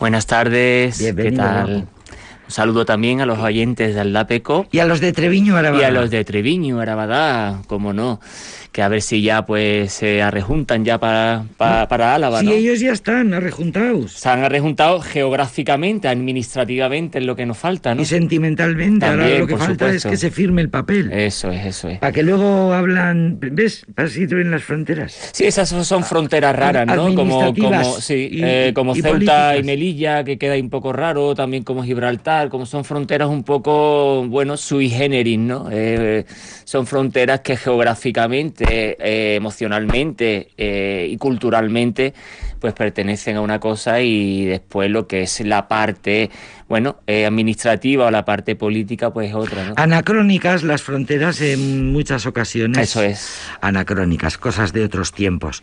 Buenas tardes. Bienvenido, ¿Qué tal? Mago. Un saludo también a los oyentes del Lapeco Y a los de Treviño, Arabada. y a los de Treviño, Arabadá, como no. Que a ver si ya pues se arrejuntan ya para, para, para Álava, Sí, ¿no? ellos ya están arrejuntados. Se han arrejuntado geográficamente, administrativamente, es lo que nos falta, ¿no? Y sentimentalmente. Ahora lo que falta supuesto. es que se firme el papel. Eso es, eso es. Para que luego hablan. ¿Ves? Para si en las fronteras. Sí, esas son fronteras raras, ¿no? Como, como, sí, y- eh, como y Ceuta políticas. y Melilla, que queda un poco raro, también como Gibraltar, como son fronteras un poco, bueno, sui generis, ¿no? Eh, son fronteras que geográficamente, eh, emocionalmente eh, y culturalmente, pues pertenecen a una cosa y después lo que es la parte, bueno, administrativa o la parte política, pues es otra, ¿no? Anacrónicas las fronteras en muchas ocasiones. Eso es. Anacrónicas, cosas de otros tiempos.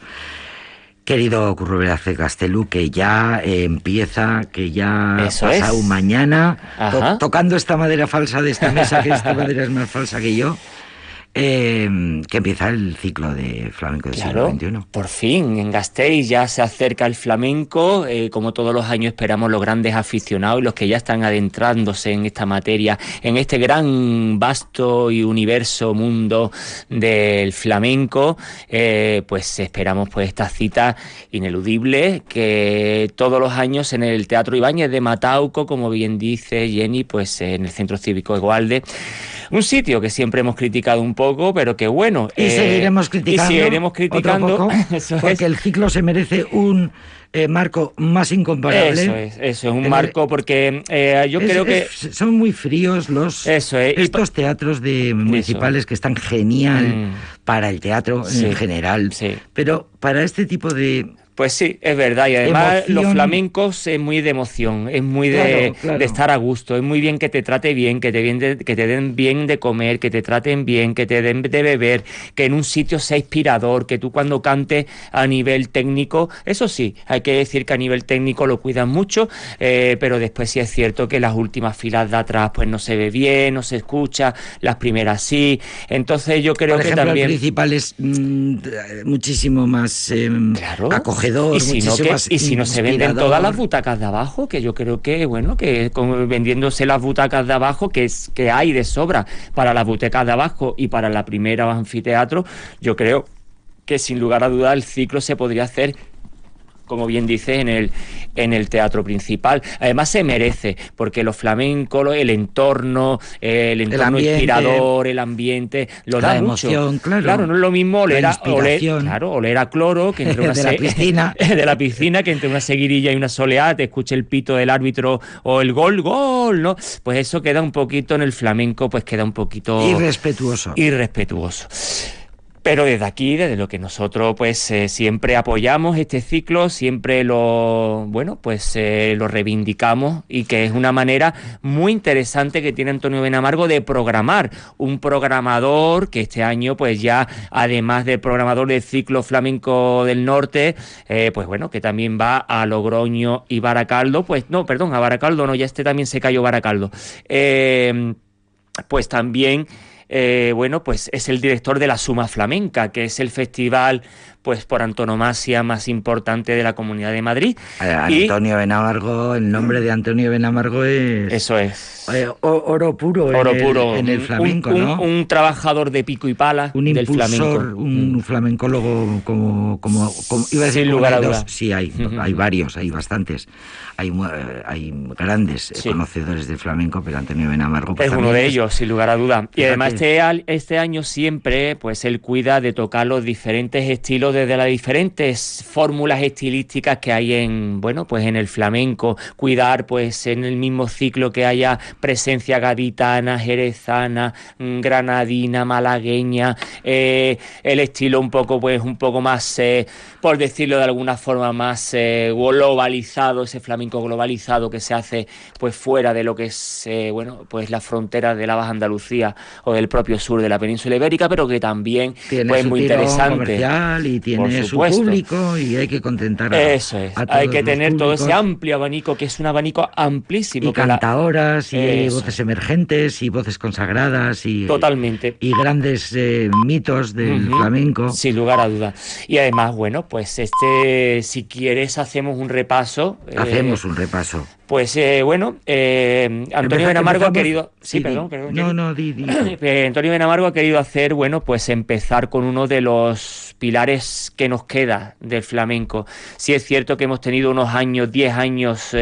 Querido Curro Velázquez Gastelú, que ya eh, empieza, que ya Eso pasado es. mañana, to- tocando esta madera falsa de esta mesa, que esta madera es más falsa que yo, eh, que empieza el ciclo de flamenco del Claro, siglo XXI. por fin, en Gasteiz ya se acerca el flamenco, eh, como todos los años esperamos los grandes aficionados y los que ya están adentrándose en esta materia, en este gran, vasto y universo mundo del flamenco, eh, pues esperamos pues esta cita ineludible que todos los años en el Teatro Ibáñez de Matauco, como bien dice Jenny, pues en el Centro Cívico Egualde, un sitio que siempre hemos criticado un poco, pero que bueno. Y eh, seguiremos criticando. Y seguiremos otro criticando. poco, eso porque es. el ciclo se merece un eh, marco más incomparable. Eso es, eso es un El- marco porque eh, yo Es- creo que es- son muy fríos los Eso es, y estos teatros de municipales que están genial Mm. para el teatro Sí, en general, sí. pero para este tipo de Pues sí, es verdad. Y además Emoción. los flamencos es muy de emoción, es muy de, Claro, claro. de estar a gusto, es muy bien que te trate bien, que te, bien de- que te den bien de comer, que te traten bien, que te den de beber, que en un sitio sea inspirador, que tú cuando cantes a nivel técnico, eso sí, hay que decir que a nivel técnico lo cuidan mucho, eh, pero después sí es cierto que las últimas filas de atrás pues no se ve bien, no se escucha, las primeras sí. Entonces yo creo por que también... el principal es mm, muchísimo más eh, Claro. acogedor, y si no, muchísimo que- más y si no se venden todas las butacas de abajo, que yo creo que, bueno, que con- vendiéndose las butacas de abajo, que, es, que hay de sobra para las butacas de abajo y para la primera anfiteatro, yo creo que sin lugar a duda el ciclo se podría hacer como bien dice, en el, en el teatro principal. Además se merece, porque los flamencos, el entorno, el entorno ambiente, inspirador, el ambiente, lo la da mucho. emoción, claro. no es lo mismo oler a, oler, claro, oler a cloro que entre una De la piscina. de la piscina, que entre una seguirilla y una soleada te escuche el pito del árbitro o el gol, gol, ¿no? Pues eso queda un poquito en el flamenco, pues queda un poquito irrespetuoso. irrespetuoso. Pero desde aquí, desde lo que nosotros pues eh, siempre apoyamos este ciclo, siempre lo bueno pues eh, lo reivindicamos y que es una manera muy interesante que tiene Antonio Benamargo de programar un programador que este año pues ya además de programador del ciclo flamenco del norte eh, pues bueno que también va a Logroño y Baracaldo pues no perdón a Baracaldo no ya este también se cayó Baracaldo. Pues también eh, bueno, pues es el director de la Suma Flamenca, que es el festival, pues por antonomasia más importante de la Comunidad de Madrid. Eh, Y- Antonio Benamargo, el nombre de Antonio Benamargo es Eso es. eh, oro puro, Oro en, puro. el, en el flamenco, un, ¿no? un trabajador de pico y pala un del impulsor, flamenco. un Mm. flamencólogo como, como, como- iba a decir Sin lugar a dos. duda. sí hay, hay varios, hay bastantes, hay, eh, hay grandes eh, Sí. conocedores del flamenco, pero Antonio Benamargo pues, Es uno de ellos, sin lugar a duda. Y Fíjate. además este, este año siempre, pues él cuida de tocar los diferentes estilos desde las diferentes fórmulas estilísticas que hay en, bueno, pues en el flamenco. Cuidar, pues en el mismo ciclo que haya presencia gaditana, jerezana, mm, granadina, malagueña, eh, el estilo un poco, pues un poco más, eh, por decirlo de alguna forma, más eh, globalizado, ese flamenco globalizado que se hace, pues fuera de lo que es, eh, bueno, pues las fronteras de la Baja Andalucía o del propio sur de la península ibérica, pero que también tiene pues muy interesante. y tiene su público y hay que contentar a Eso es, hay que tener todo ese amplio abanico, que es un abanico amplísimo. Y cantadoras, y voces emergentes, y voces consagradas, y... Totalmente. Y grandes eh, mitos del flamenco. Sin lugar a dudas. Y además, bueno, pues este, si quieres, hacemos un repaso. Hacemos un repaso. Pues eh, bueno, eh, Antonio Benamargo ha querido. Sí, perdón, perdón. No, no, di, di. Eh, Antonio Benamargo ha querido hacer, bueno, pues empezar con uno de los pilares que nos queda del flamenco. Sí es cierto que hemos tenido unos años, 10 años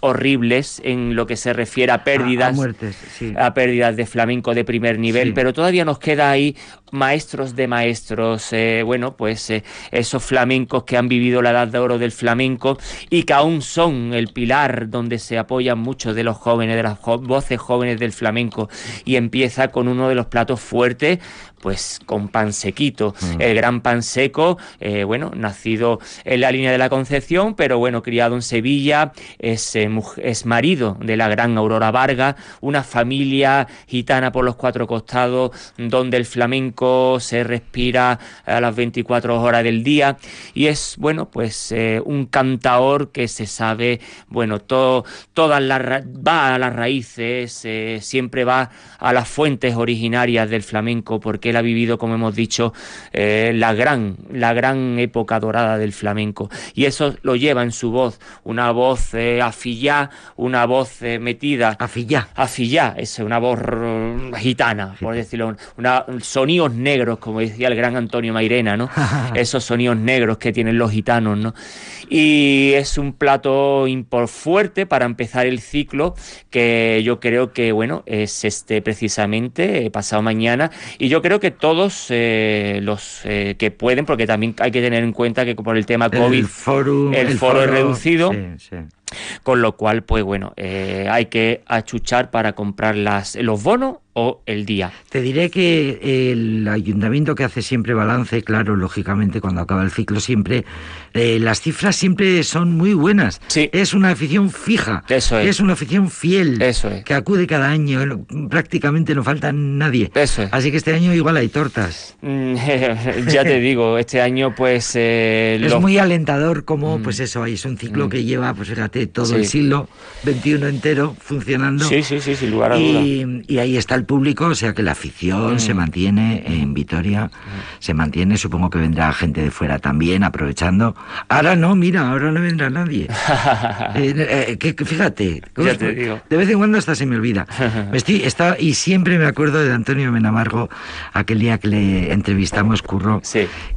horribles en lo que se refiere a pérdidas, a, muertes, a pérdidas de flamenco de primer nivel, pero todavía nos queda ahí maestros de maestros, eh, bueno, pues eh, esos flamencos que han vivido la edad de oro del flamenco y que aún son el pilar donde se apoyan muchos de los jóvenes, de las voces jóvenes del flamenco y empieza con uno de los platos fuertes pues con pan sequito. Mm. El gran pan seco, eh, bueno, nacido en la línea de la Concepción, pero bueno, criado en Sevilla, es, es marido de la gran Aurora Varga, una familia gitana por los cuatro costados, donde el flamenco se respira a las 24 horas del día y es, bueno, pues eh, un cantaor que se sabe, bueno, todo, todas las, va a las raíces, eh, siempre va a las fuentes originarias del flamenco porque él ha vivido, como hemos dicho, eh, la gran, la gran época dorada del flamenco y eso lo lleva en su voz, una voz afillá, una voz metida. Afillá. Afillá, es una voz gitana, por decirlo, una sonido negros, como decía el gran Antonio Mairena, ¿no? Esos sonidos negros que tienen los gitanos, ¿no? Y es un plato fuerte para empezar el ciclo, que yo creo que, bueno, es este precisamente eh, pasado mañana. Y yo creo que todos eh, los eh, que pueden, porque también hay que tener en cuenta que por el tema COVID, el foro, el foro, es reducido. Con lo cual, pues bueno, hay que achuchar para comprar las, los bonos el día. Te diré que el ayuntamiento que hace siempre balance, claro, lógicamente cuando acaba el ciclo siempre, eh, las cifras siempre son muy buenas. Sí. Es una afición fija. Eso es. Es una afición fiel. Eso es. Que acude cada año. Prácticamente no falta nadie. Eso es. Así que este año igual hay tortas. Mm, ya te digo, este año pues... Eh, es muy alentador como, mm. pues eso, es un ciclo mm. que lleva, pues fíjate, todo el siglo XXI entero funcionando. Sí, sí, sí, sin lugar a dudas. Y, y ahí está el público, o sea que la afición se mm. mantiene en Vitoria, mm. se mantiene, supongo que vendrá gente de fuera también, aprovechando. Ahora no, mira, ahora no vendrá nadie. Eh, eh, que, fíjate, de vez en cuando hasta se me olvida. Estoy, está, y siempre me acuerdo de Antonio Menamargo, aquel día que le entrevistamos, Curro,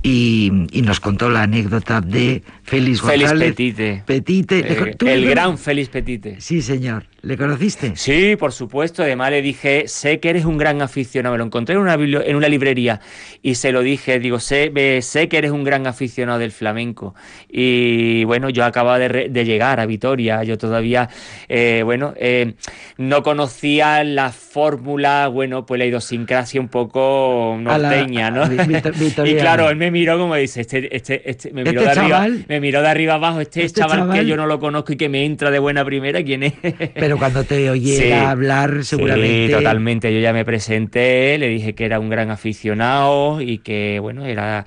y, nos contó la anécdota de Félix González. Petite. Petite. el gran Félix Petite. Sí, señor. ¿Le conociste? Sí, por supuesto. Además le dije, sé que eres un gran aficionado. Me lo encontré en una, en una librería y se lo dije, digo, sé, sé que eres un gran aficionado del flamenco. Y bueno, yo acababa de, llegar a Vitoria. Yo todavía, eh, bueno, eh, no conocía la fórmula, bueno, pues la idiosincrasia un poco norteña, ¿no? y claro, él me miró como dice, este, este, este, me miró ¿Este de arriba, me miró de arriba abajo, este, este chaval, que yo no lo conozco y que me entra de buena primera, ¿quién es? Pero cuando te oyera hablar, seguramente. Sí, totalmente. Yo ya me presenté, le dije que era un gran aficionado y que, bueno, era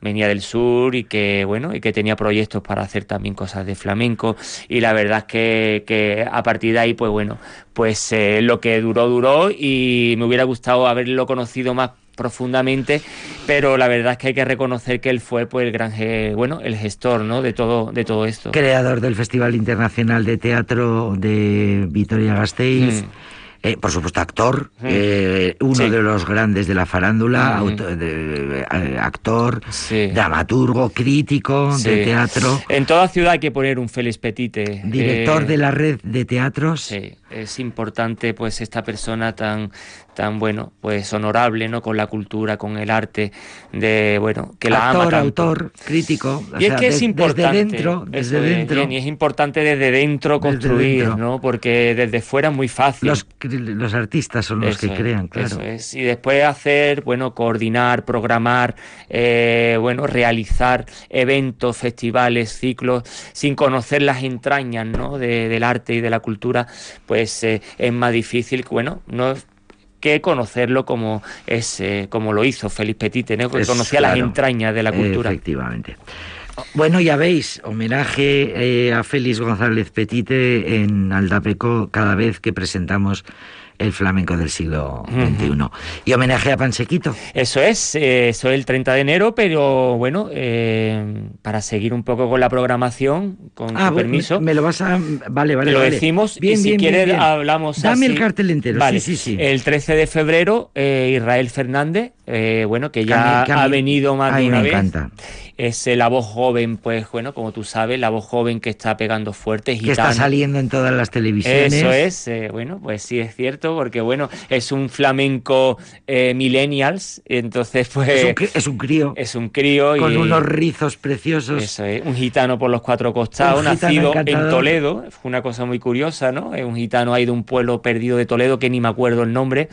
venía del sur y que bueno y que tenía proyectos para hacer también cosas de flamenco y la verdad es que, que a partir de ahí pues bueno pues eh, lo que duró duró y me hubiera gustado haberlo conocido más profundamente, pero la verdad es que hay que reconocer que él fue pues el gran bueno, el gestor, ¿no? de todo de todo esto. Creador del Festival Internacional de Teatro de Vitoria Gasteiz. Mm. Eh, por supuesto, actor, eh, uno de los grandes de la farándula, mm. eh, actor, dramaturgo, crítico de teatro. En toda ciudad hay que poner un Félix Petite. Director de la red de teatros. Sí, es importante pues esta persona tan tan bueno, pues honorable, ¿no? Con la cultura, con el arte, de bueno, que la ama tanto. autor, crítico. Y es que es importante. Desde dentro, desde dentro. y es importante desde dentro construir, ¿no? Porque desde fuera es muy fácil. Los, los artistas son los que crean, claro. Eso es. Y después hacer, bueno, coordinar, programar, eh, bueno, realizar eventos, festivales, ciclos, sin conocer las entrañas, ¿no? del arte y de la cultura, pues eh, es más difícil, bueno, no que conocerlo como es eh, como lo hizo Félix Petite, ¿no? que conocía las entrañas de la cultura. Efectivamente. Bueno, ya veis, homenaje eh, a Félix González Petite en Aldapeco cada vez que presentamos el flamenco del siglo XXI. Y homenaje a Pansequito. Eso es, eh, eso es el 30 de enero, pero bueno, eh, para seguir un poco con la programación, con ah, tu permiso. Me, lo vas a. Vale, vale. Lo decimos y si quieres hablamos Dame el cartel entero. Sí, sí, sí. El 13 de febrero, eh, Israel Fernández, bueno, que ya ha venido más de una me Encanta es la voz joven, pues bueno, como tú sabes, la voz joven que está pegando fuerte. Que está saliendo en todas las televisiones. Eso es, eh, bueno, pues sí es cierto, porque bueno, es un flamenco eh, millennials, entonces pues... Es un, crío. Es un crío. Con unos rizos preciosos. Eso es, un gitano por los cuatro costados, nacido en Toledo, fue una cosa muy curiosa, ¿no? Es un gitano ahí de un pueblo perdido de Toledo que ni me acuerdo el nombre.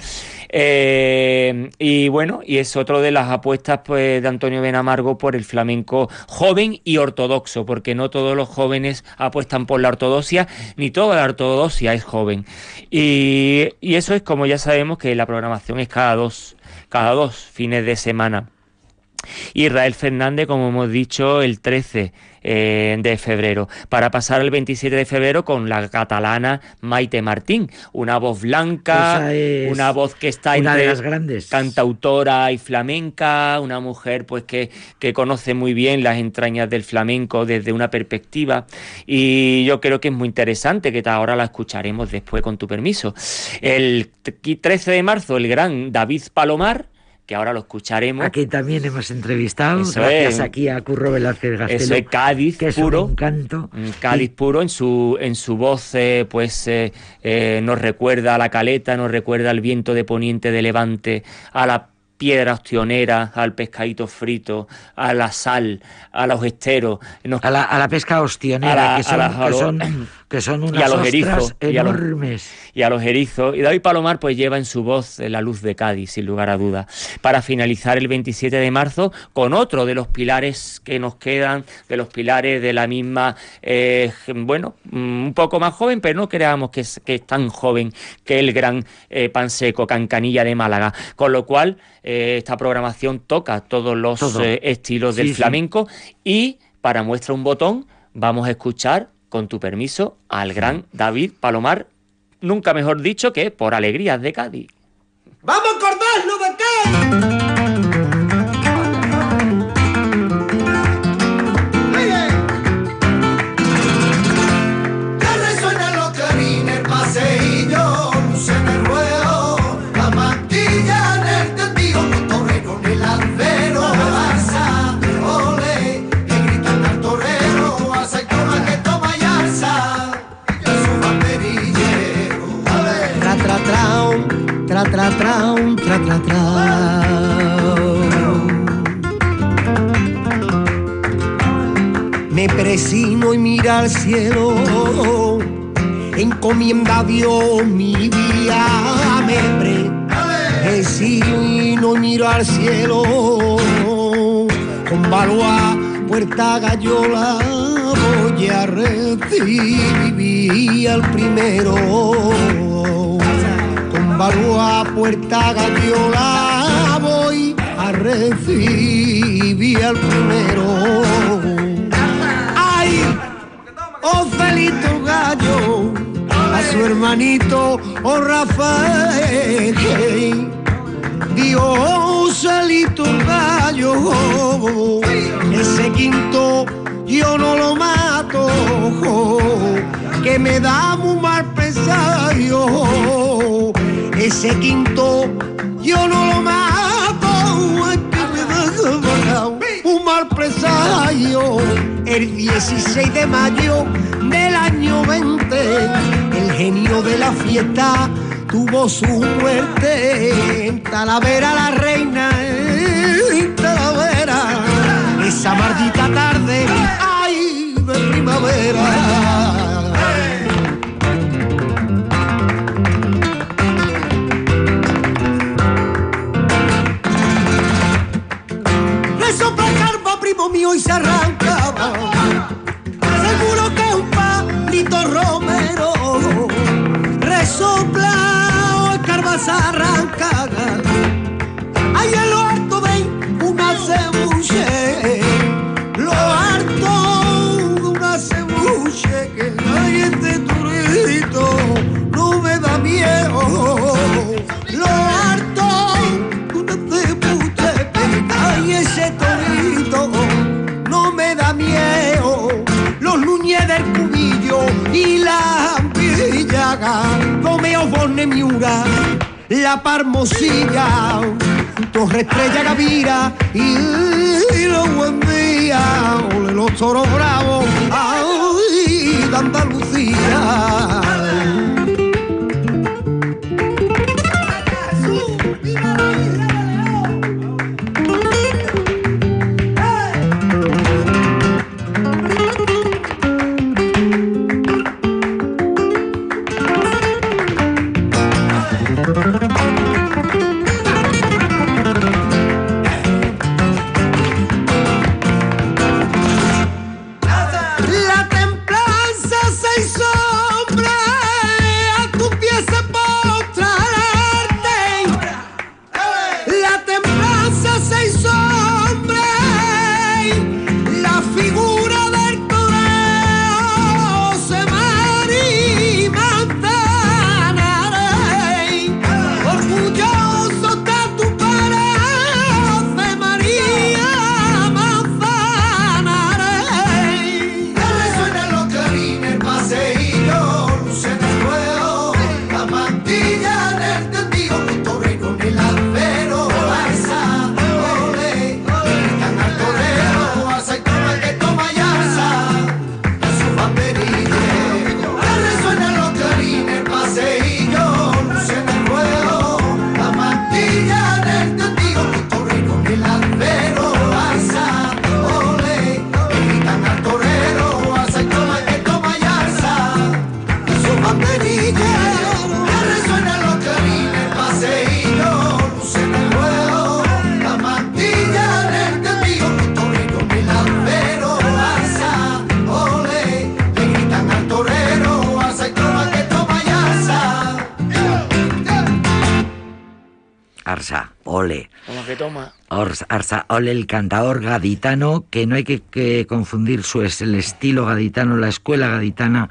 Eh, y bueno, y es otro de las apuestas pues de Antonio Benamargo por el flamenco joven y ortodoxo, porque no todos los jóvenes apuestan por la ortodoxia, ni toda la ortodoxia es joven. Y, y eso es como ya sabemos que la programación es cada dos, cada dos fines de semana. Israel Fernández, como hemos dicho, el 13 eh, de febrero, para pasar el 27 de febrero con la catalana Maite Martín, una voz blanca, una voz que está una entre de las grandes. cantautora y flamenca, una mujer pues que, que conoce muy bien las entrañas del flamenco desde una perspectiva y yo creo que es muy interesante que ahora la escucharemos después con tu permiso. El 13 de marzo el gran David Palomar que ahora lo escucharemos. Aquí también hemos entrevistado, gracias aquí a Curro Velázquez Gastelo. Eso es Cádiz puro. un canto. Cádiz puro, en su, en su voz eh, pues eh, eh, nos recuerda a la caleta, nos recuerda al viento de poniente de levante, a la piedra ostionera, al pescadito frito, a la sal, a los esteros. A, la, a, la, pesca ostionera, que, son, que, son, unas y a los erizos, enormes. Y a, los, erizos. Y David Palomar pues lleva en su voz la luz de Cádiz, sin lugar a duda, para finalizar el 27 de marzo con otro de los pilares que nos quedan, de los pilares de la misma, eh, bueno, mm, un poco más joven, pero no creamos que es, que es tan joven que el gran eh, Panseco, Cancanilla de Málaga. Con lo cual, eh, esta programación toca todos los eh, estilos del flamenco y para muestra un botón vamos a escuchar, con tu permiso, al gran David Palomar, nunca mejor dicho que por alegrías de Cádiz. ¡Vamos a acordarnos de Cádiz! Tra, tra, tra, tra, tra. Me presino y mira al cielo, encomienda a Dios mi vida, me presino y miro al cielo, con balua, puerta gallola, voy a recibir al primero a Puerta Galliola voy a recibir al primero. ¡Ay! ¡Oh, Felito Gallo! A su hermanito, oh Rafael. Dios, Celito Gallo, ese quinto yo no lo mato, que me da un mal presagio ese quinto yo no lo mato, es que me un mal presagio. El 16 de mayo del año 20, el genio de la fiesta tuvo su muerte. En Talavera la reina, en Talavera, esa maldita tarde, ay, de primavera. Y se arrancaba. Seguro que un palito romero resopla las arrancadas. Hay en cubillo y la villaga, Romeo Bone Miura, la Parmosilla, Torre Estrella Gavira y, los buen día, ole los toros bravos, ay, de Andalucía. Ole, el cantador gaditano, que no hay que, que confundir su es el estilo gaditano, la escuela gaditana,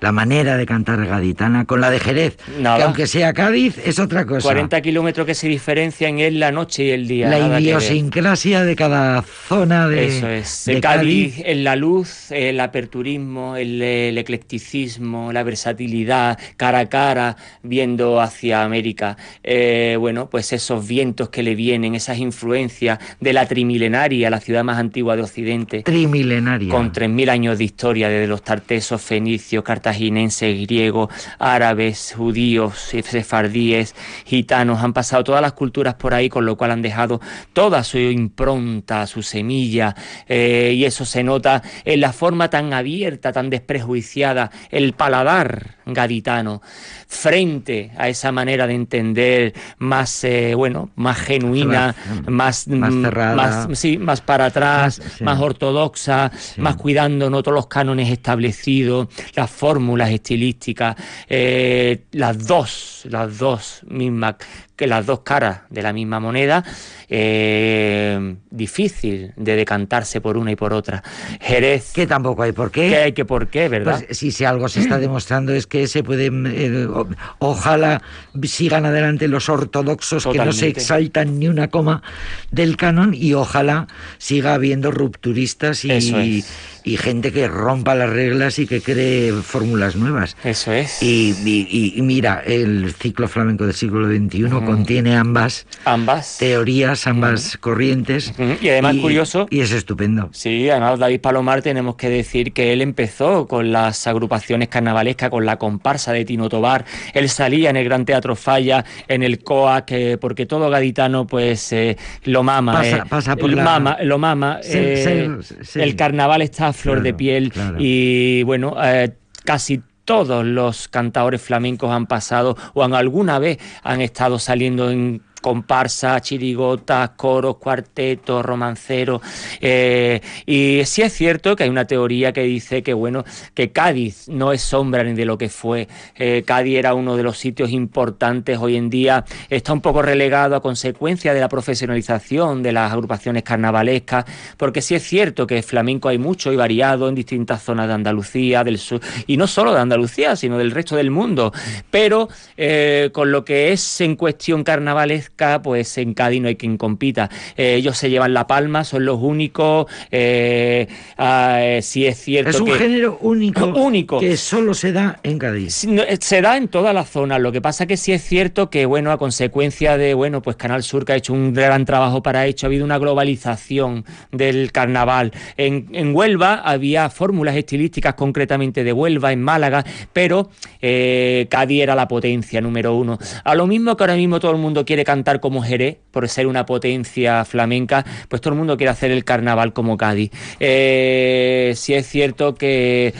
la manera de cantar gaditana con la de Jerez, Nada. que aunque sea Cádiz es otra cosa. 40 kilómetros que se diferencian es la noche y el día. la idiosincrasia de cada zona de, Eso es. de De Cádiz, en la luz, el aperturismo, el, el eclecticismo, la versatilidad, cara a cara, viendo hacia América. Eh, bueno, pues esos vientos que le vienen, esas influencias de la trimilenaria, la ciudad más antigua de Occidente. trimilenaria. Con 3.000 años de historia, desde los tartesos, fenicios, cartaginenses, griegos, árabes, judíos, sefardíes, gitanos, han pasado todas las culturas por ahí, con lo cual han dejado toda su impronta, su semilla, eh, y eso se nota en la forma tan abierta, tan desprejuiciada, el paladar gaditano, frente a esa manera de entender más, eh, bueno, más genuina, Más- más, más mm, cerrada. más- sí, más para atrás, Más- sí. más ortodoxa, más cuidando no todos los cánones establecidos, las fórmulas estilísticas, eh, las dos, las dos mismas, que las dos caras de la misma moneda, eh, difícil de decantarse por una y por otra. Jerez, Que tampoco hay por qué. ¿qué hay que por qué, verdad? Pues si, si algo se está demostrando es que se pueden, eh, o- ojalá sigan adelante los ortodoxos que no se exaltan ni una coma del canon y ojalá siga habiendo rupturistas y, Eso es. Y gente que rompa las reglas y que cree fórmulas nuevas. Eso es. Y, y- y mira, el ciclo flamenco del siglo XXI contiene ambas Ambas. teorías, ambas corrientes. Ujú. Y además curioso- Y es estupendo. Sí, además David Palomar tenemos que decir que él empezó con las agrupaciones carnavalescas, con la comparsa de Tino Tobar, él salía en el Gran Teatro Falla, en el COAC, eh, porque todo gaditano pues eh, lo mama, Pasa- eh, pasa por la- mama, lo mama, Ser- eh, ser- ser- el carnaval está flor de piel claro. y bueno, eh, casi todos los cantadores flamencos han pasado o han alguna vez han estado saliendo en comparsas, chirigotas, coros, cuartetos, romanceros. Eh, y sí es cierto que hay una teoría que dice que, bueno, que Cádiz no es sombra ni de lo que fue. Eh, Cádiz era uno de los sitios importantes. Hoy en día está un poco relegado a consecuencia de la profesionalización de las agrupaciones carnavalescas, porque sí es cierto que flamenco hay mucho y variado en distintas zonas de Andalucía, del sur, y no solo de Andalucía, sino del resto del mundo. Pero eh, con lo que es en cuestión carnavalesca, pues en Cádiz no hay quien compita. Eh, ellos se llevan la palma, son los únicos. Eh, ah, si es cierto. Es un género único, único. Que solo se da en Cádiz. Se da en toda la zona. Lo que pasa que sí es cierto que, bueno, a consecuencia de, bueno, pues Canal Sur que ha hecho un gran trabajo para ello, ha habido una globalización del carnaval. En, en Huelva había fórmulas estilísticas concretamente de Huelva, en Málaga, pero eh, Cádiz era la potencia número uno. A lo mismo que ahora mismo todo el mundo quiere cantar como Jerez, por ser una potencia flamenca, pues todo el mundo quiere hacer el carnaval como Cádiz. Eh, si es cierto que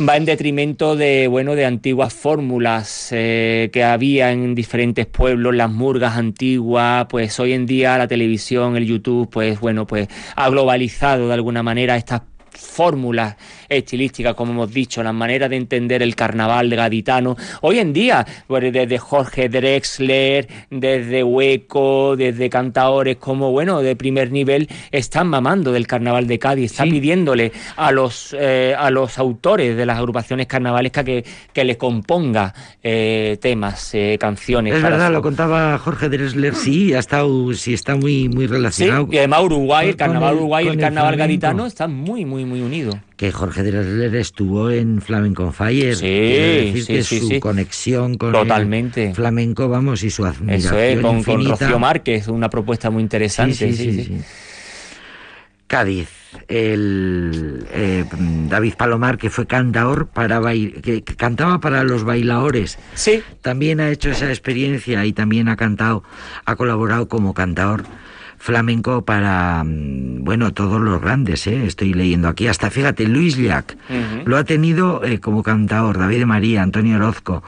va en detrimento de bueno de antiguas fórmulas eh, que había en diferentes pueblos las murgas antiguas pues hoy en día la televisión el YouTube pues bueno pues ha globalizado de alguna manera estas fórmulas estilísticas, como hemos dicho, las maneras de entender el carnaval de gaditano. Hoy en día, pues, desde Jorge Drexler, desde Hueco, desde cantaores como, bueno, de primer nivel, están mamando del carnaval de Cádiz, están pidiéndole a los, eh, a los autores de las agrupaciones carnavalescas que, que les componga eh, temas, eh, canciones. Es verdad, lo contaba Jorge Drexler, sí, ha estado, sí está muy, muy relacionado. Sí, y además Uruguay, el carnaval Uruguay y el, carnaval gaditano están muy, muy, muy unidos que Jorge Drexler estuvo en Flamenco Fire. Sí, decir sí, que sí, su sí. conexión con Totalmente. el flamenco, vamos, y su admiración Eso es, con, con. Rocío Márquez, una propuesta muy interesante. Sí, sí, sí, sí. Cádiz, el eh, David Palomar, que fue cantaor para bail- que, que cantaba para los bailadores. Sí, También ha hecho esa experiencia y también ha cantado, ha colaborado como cantador flamenco para, mm, bueno, todos los grandes, ¿eh? estoy leyendo aquí, hasta fíjate, Luis Llach lo ha tenido eh, como cantador, David de María, Antonio Orozco,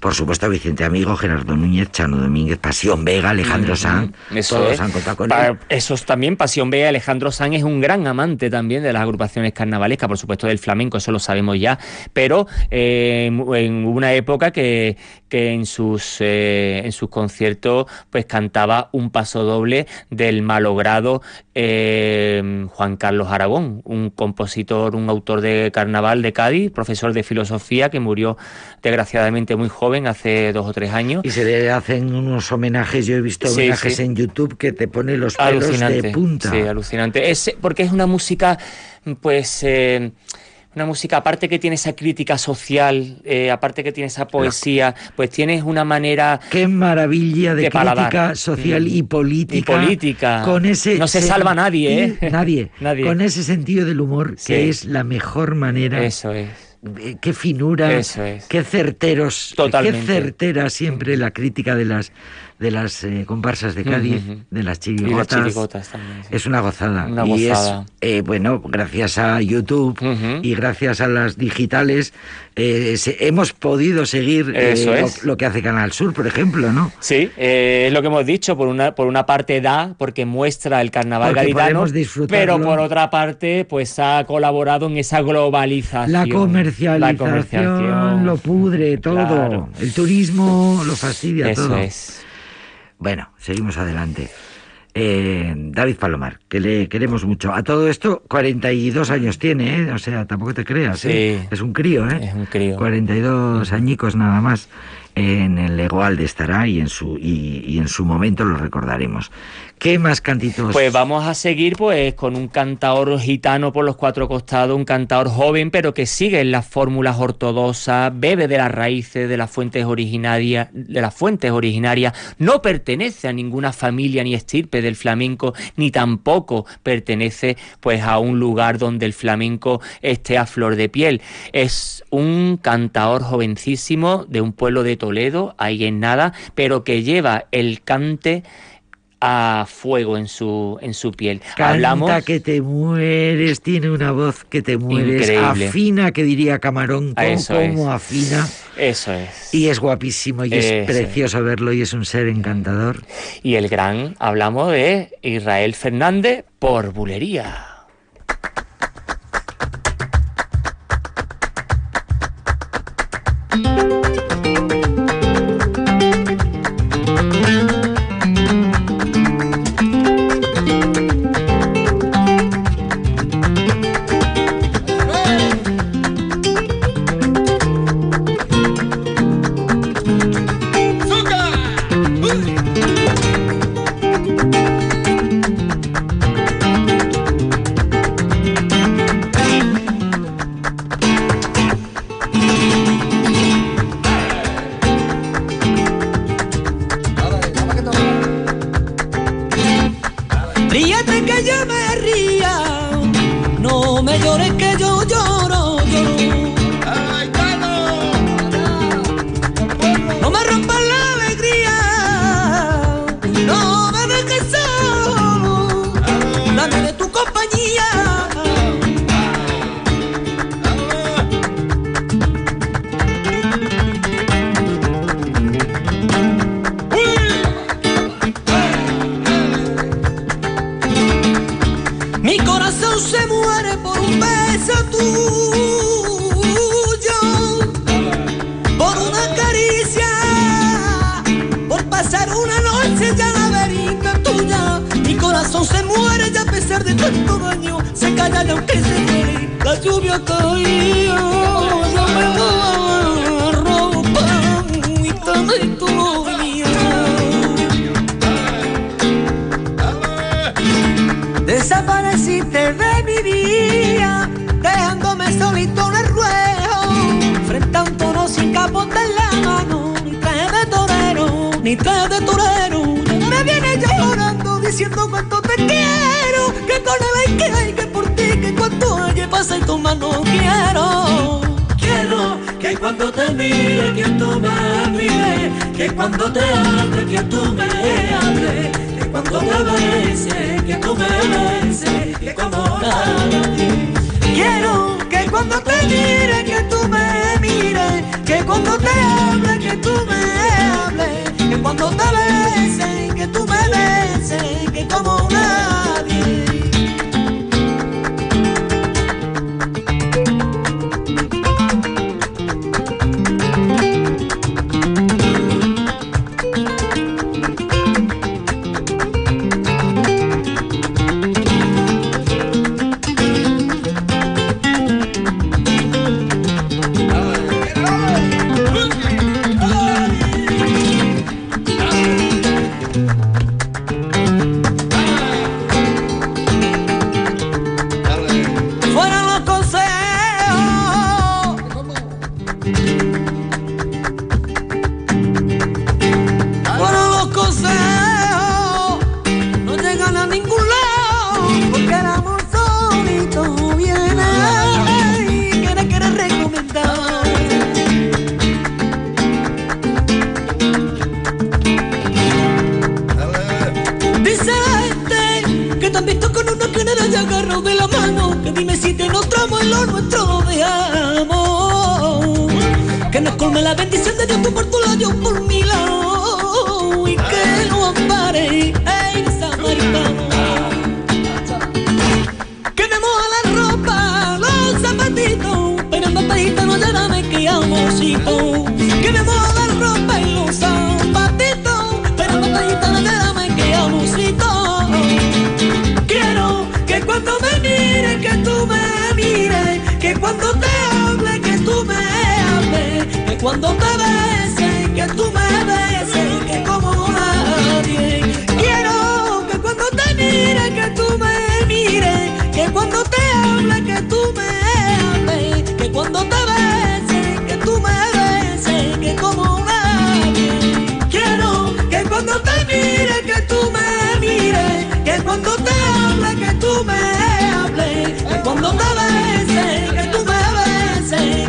por supuesto Vicente Amigo, Gerardo Núñez, Chano Domínguez, Pasión Vega, Alejandro Ujú. Sanz, Eso todos es. han contado con Pa- él. Eso es también Pasión B. Alejandro Sanz es un gran amante también de las agrupaciones carnavalescas, por supuesto del flamenco, eso lo sabemos ya, pero eh, en en una época que, que en, sus, eh, en sus conciertos pues cantaba un paso doble del malogrado eh, Juan Carlos Aragón, un compositor, un autor de carnaval de Cádiz, profesor de filosofía que murió desgraciadamente muy joven, hace dos o tres años. Y se le hacen unos homenajes, yo he visto Sí, homenajes sí. en YouTube que te pone los pelos alucinante de punta. sí alucinante es porque es una música pues eh, una música aparte que tiene esa crítica social eh, aparte que tiene esa poesía pues tienes una manera Qué maravilla de, De paladar. crítica social Mm. y política. Y política. Con ese No se salva nadie, ¿eh? Nadie. Nadie. Con ese sentido del humor Sí. que es la mejor manera. eso es Eh, Qué finura, Eso es. qué certeros, Totalmente. qué certera siempre la crítica de las de las eh, comparsas de Cádiz, de las y las chirigotas. también sí. Es una gozada. Una y gozada. es, eh, bueno, gracias a YouTube y gracias a las digitales, eh, se- hemos podido seguir eh, Eso es. lo que hace Canal Sur, por ejemplo, ¿no? Sí, eh, es lo que hemos dicho, por una, por una parte da, porque muestra el carnaval gaditano, pero por otra parte, pues ha colaborado en esa globalización. La comercialización, La comercialización. lo pudre todo. Claro. El turismo lo fastidia Eso todo. es. Bueno, seguimos adelante. Eh, David Palomar, que le queremos mucho. A todo esto, 42 años tiene, ¿eh? O sea, tampoco te creas, ¿eh? Sí. Es un crío, ¿eh? Es un crío. 42 añicos nada más. En el Egoalde estará y en su y, y en su momento lo recordaremos. ¿Qué más cantitos? Pues vamos a seguir pues con un cantador gitano por los cuatro costados, un cantador joven, pero que sigue en las fórmulas ortodoxas, bebe de las raíces, de las fuentes originarias, de las fuentes originarias, no pertenece a ninguna familia ni estirpe del flamenco, ni tampoco pertenece pues a un lugar donde el flamenco esté a flor de piel. Es un cantador jovencísimo de un pueblo de Toledo, ahí en nada, pero que lleva el cante a fuego en su, en su piel. Hablamos... que te mueres, tiene una voz que te mueres, afina que diría Camarón, como afina. Eso es. Y es guapísimo y es precioso verlo y es un ser encantador. Y el gran, hablamos de Israel Fernández por bulería. diciendo cuánto te quiero, que con el que hay que por ti, que cuanto hay pasa y toma no quiero. Quiero que cuando te mire, que tú me mire, que cuando te hable, que tú me hable, que cuando te bese, que tú me beses, que como ti. Quiero que cuando te mire, que tú me mire, que cuando te hable, que tú me hable, que cuando te bese que tú me que como una cachito, que me voy a dar ropa y los zapatitos, pero no trajiste de dame que amosito. Quiero que cuando me mires, que tú me mires, que cuando te hable, que tú me hables, que cuando te beses, que tú me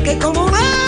que como va.